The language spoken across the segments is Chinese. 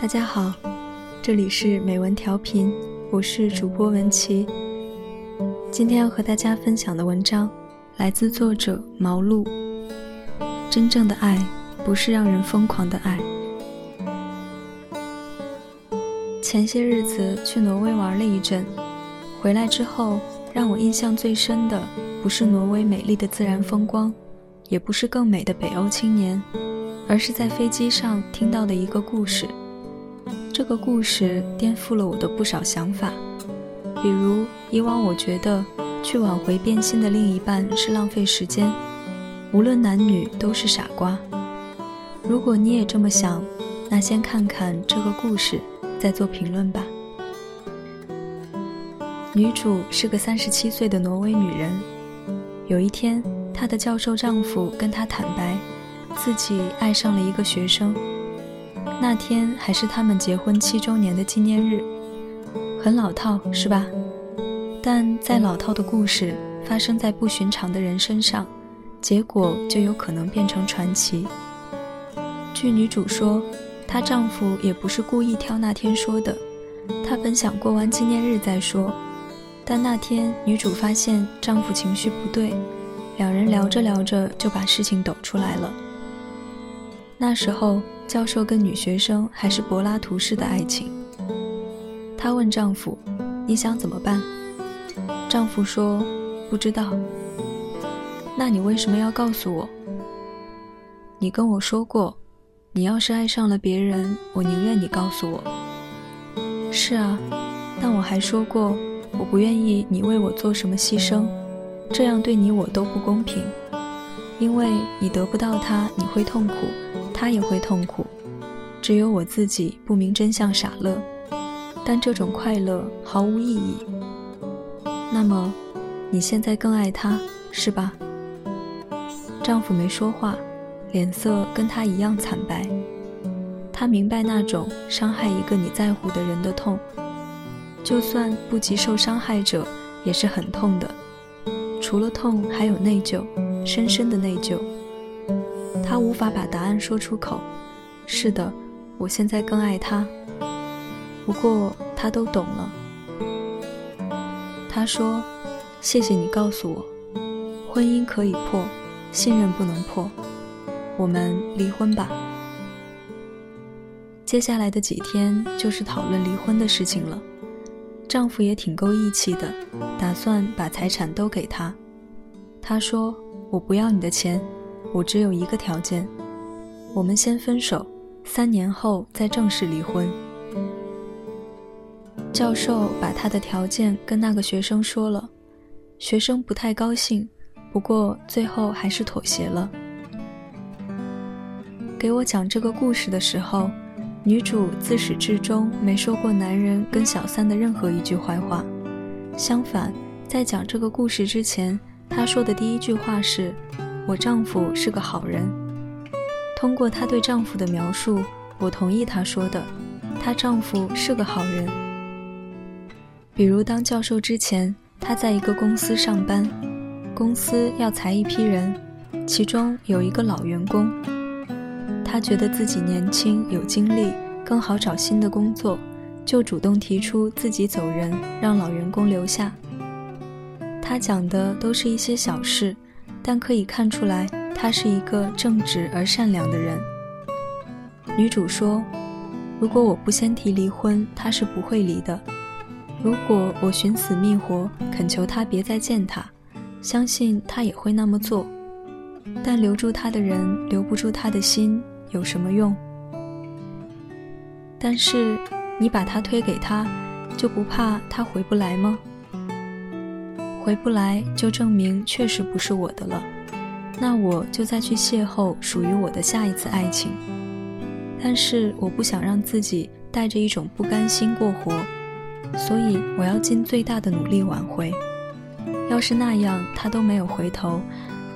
大家好，这里是美文调频，我是主播文琪。今天要和大家分享的文章来自作者毛露。真正的爱不是让人疯狂的爱。前些日子去挪威玩了一阵，回来之后让我印象最深的不是挪威美丽的自然风光，也不是更美的北欧青年，而是在飞机上听到的一个故事。这个故事颠覆了我的不少想法，比如以往我觉得去挽回变心的另一半是浪费时间，无论男女都是傻瓜。如果你也这么想，那先看看这个故事，再做评论吧。女主是个三十七岁的挪威女人，有一天，她的教授丈夫跟她坦白，自己爱上了一个学生。那天还是他们结婚七周年的纪念日，很老套，是吧？但再老套的故事发生在不寻常的人身上，结果就有可能变成传奇。据女主说，她丈夫也不是故意挑那天说的，她本想过完纪念日再说，但那天女主发现丈夫情绪不对，两人聊着聊着就把事情抖出来了。那时候。教授跟女学生还是柏拉图式的爱情。她问丈夫：“你想怎么办？”丈夫说：“不知道。”那你为什么要告诉我？你跟我说过，你要是爱上了别人，我宁愿你告诉我。是啊，但我还说过，我不愿意你为我做什么牺牲，这样对你我都不公平。因为你得不到他，你会痛苦。他也会痛苦，只有我自己不明真相傻乐，但这种快乐毫无意义。那么，你现在更爱他，是吧？丈夫没说话，脸色跟他一样惨白。他明白那种伤害一个你在乎的人的痛，就算不及受伤害者，也是很痛的。除了痛，还有内疚，深深的内疚。他无法把答案说出口。是的，我现在更爱他。不过他都懂了。他说：“谢谢你告诉我，婚姻可以破，信任不能破。我们离婚吧。”接下来的几天就是讨论离婚的事情了。丈夫也挺够义气的，打算把财产都给他。他说：“我不要你的钱。”我只有一个条件，我们先分手，三年后再正式离婚。教授把他的条件跟那个学生说了，学生不太高兴，不过最后还是妥协了。给我讲这个故事的时候，女主自始至终没说过男人跟小三的任何一句坏话，相反，在讲这个故事之前，她说的第一句话是。我丈夫是个好人。通过她对丈夫的描述，我同意她说的，她丈夫是个好人。比如当教授之前，她在一个公司上班，公司要裁一批人，其中有一个老员工。她觉得自己年轻有精力，更好找新的工作，就主动提出自己走人，让老员工留下。她讲的都是一些小事。但可以看出来，他是一个正直而善良的人。女主说：“如果我不先提离婚，他是不会离的。如果我寻死觅活，恳求他别再见他，相信他也会那么做。但留住他的人留不住他的心，有什么用？但是你把他推给他，就不怕他回不来吗？”回不来，就证明确实不是我的了。那我就再去邂逅属于我的下一次爱情。但是我不想让自己带着一种不甘心过活，所以我要尽最大的努力挽回。要是那样他都没有回头，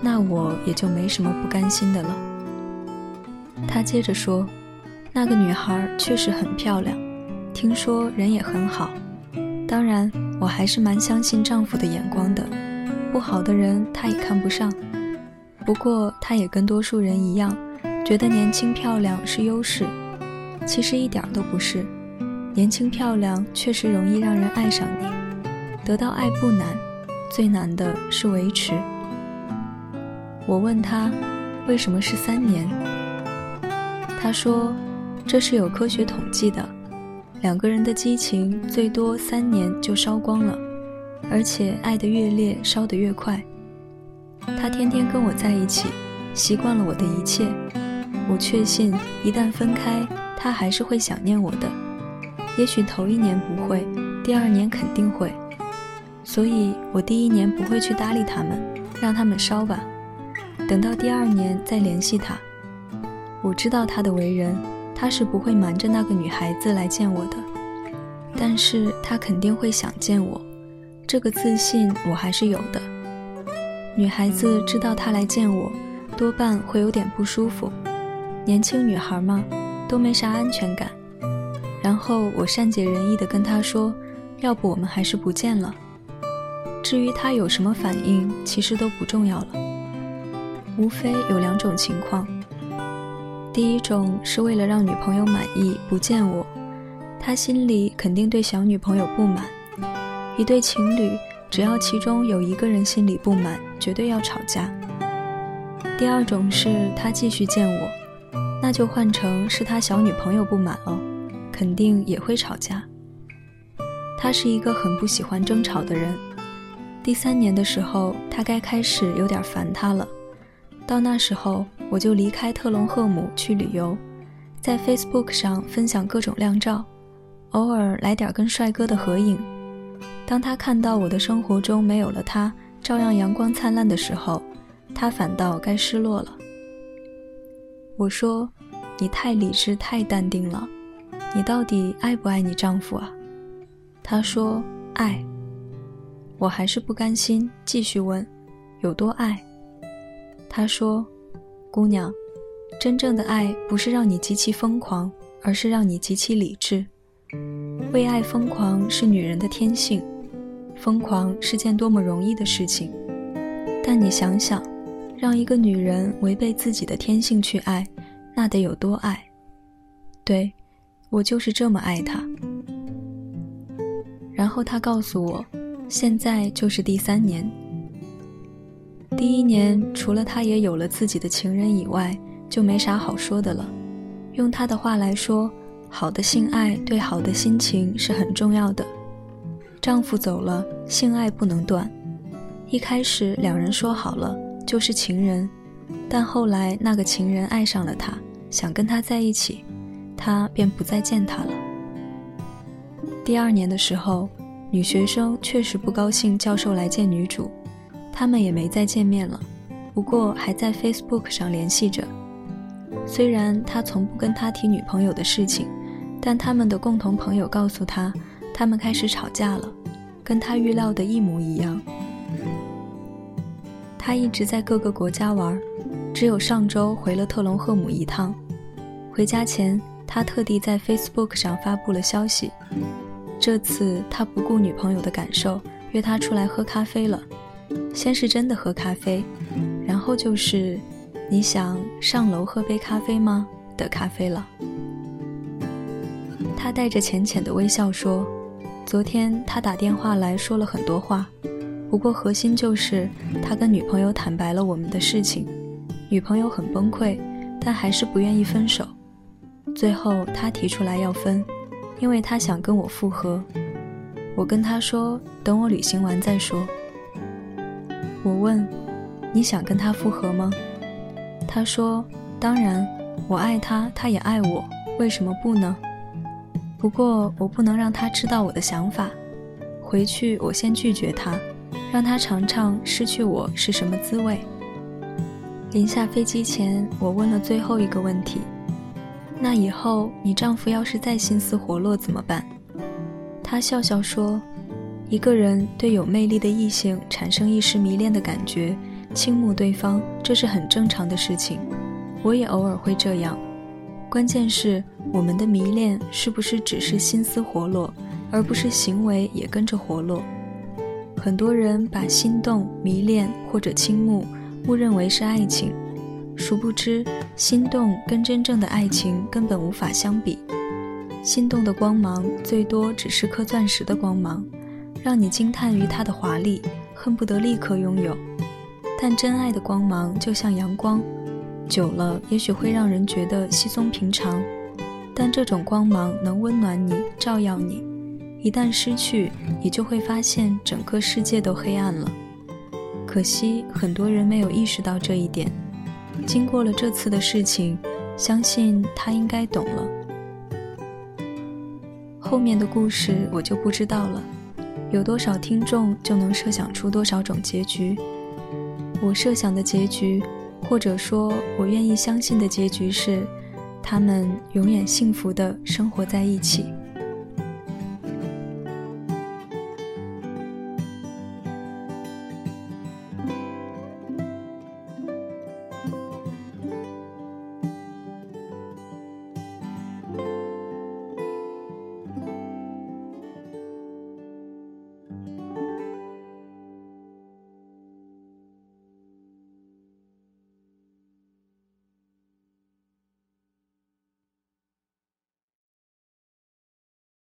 那我也就没什么不甘心的了。他接着说：“那个女孩确实很漂亮，听说人也很好。当然。”我还是蛮相信丈夫的眼光的，不好的人他也看不上。不过他也跟多数人一样，觉得年轻漂亮是优势。其实一点都不是。年轻漂亮确实容易让人爱上你，得到爱不难，最难的是维持。我问他，为什么是三年？他说，这是有科学统计的，两个人的激情最多三年就烧光了，而且爱得越烈，烧得越快。他天天跟我在一起，习惯了我的一切，我确信一旦分开，他还是会想念我的。也许头一年不会，第二年肯定会，所以我第一年不会去搭理他们，让他们烧吧。等到第二年再联系他。我知道他的为人，他是不会瞒着那个女孩子来见我的，但是他肯定会想见我，这个自信我还是有的。女孩子知道他来见我，多半会有点不舒服，年轻女孩嘛，都没啥安全感。然后我善解人意地跟他说：“要不我们还是不见了。”至于他有什么反应，其实都不重要了。无非有两种情况：第一种是为了让女朋友满意不见我，他心里肯定对小女朋友不满。一对情侣，只要其中有一个人心里不满，绝对要吵架。第二种是他继续见我，那就换成是他小女朋友不满了。肯定也会吵架。他是一个很不喜欢争吵的人。第三年的时候，他该开始有点烦他了。到那时候，我就离开特隆赫姆去旅游，在 Facebook 上分享各种靓照，偶尔来点跟帅哥的合影。当他看到我的生活中没有了他，照样阳光灿烂的时候，他反倒该失落了。我说：“你太理智，太淡定了。”你到底爱不爱你丈夫啊？他说爱。我还是不甘心，继续问，有多爱？他说，姑娘，真正的爱不是让你极其疯狂，而是让你极其理智。为爱疯狂是女人的天性，疯狂是件多么容易的事情。但你想想，让一个女人违背自己的天性去爱，那得有多爱？对。我就是这么爱他。然后他告诉我，现在就是第三年。第一年除了他也有了自己的情人以外，就没啥好说的了。用他的话来说，好的性爱对好的心情是很重要的。丈夫走了，性爱不能断。一开始两人说好了就是情人，但后来那个情人爱上了他，想跟他在一起。他便不再见他了。第二年的时候，女学生确实不高兴教授来见女主，他们也没再见面了。不过还在 Facebook 上联系着。虽然他从不跟他提女朋友的事情，但他们的共同朋友告诉他，他们开始吵架了，跟他预料的一模一样。他一直在各个国家玩，只有上周回了特隆赫姆一趟。回家前。他特地在 Facebook 上发布了消息，这次他不顾女朋友的感受，约她出来喝咖啡了。先是真的喝咖啡，然后就是“你想上楼喝杯咖啡吗”的咖啡了。他带着浅浅的微笑说：“昨天他打电话来说了很多话，不过核心就是他跟女朋友坦白了我们的事情，女朋友很崩溃，但还是不愿意分手。”最后，他提出来要分，因为他想跟我复合。我跟他说，等我旅行完再说。我问，你想跟他复合吗？他说，当然，我爱他，他也爱我，为什么不呢？不过，我不能让他知道我的想法。回去，我先拒绝他，让他尝尝失去我是什么滋味。临下飞机前，我问了最后一个问题。那以后你丈夫要是再心思活络怎么办？他笑笑说：“一个人对有魅力的异性产生一时迷恋的感觉，倾慕对方，这是很正常的事情。我也偶尔会这样。关键是我们的迷恋是不是只是心思活络，而不是行为也跟着活络？很多人把心动、迷恋或者倾慕误认为是爱情。”殊不知，心动跟真正的爱情根本无法相比。心动的光芒最多只是颗钻石的光芒，让你惊叹于它的华丽，恨不得立刻拥有。但真爱的光芒就像阳光，久了也许会让人觉得稀松平常，但这种光芒能温暖你，照耀你。一旦失去，你就会发现整个世界都黑暗了。可惜很多人没有意识到这一点。经过了这次的事情，相信他应该懂了。后面的故事我就不知道了。有多少听众就能设想出多少种结局。我设想的结局，或者说我愿意相信的结局是，他们永远幸福的生活在一起。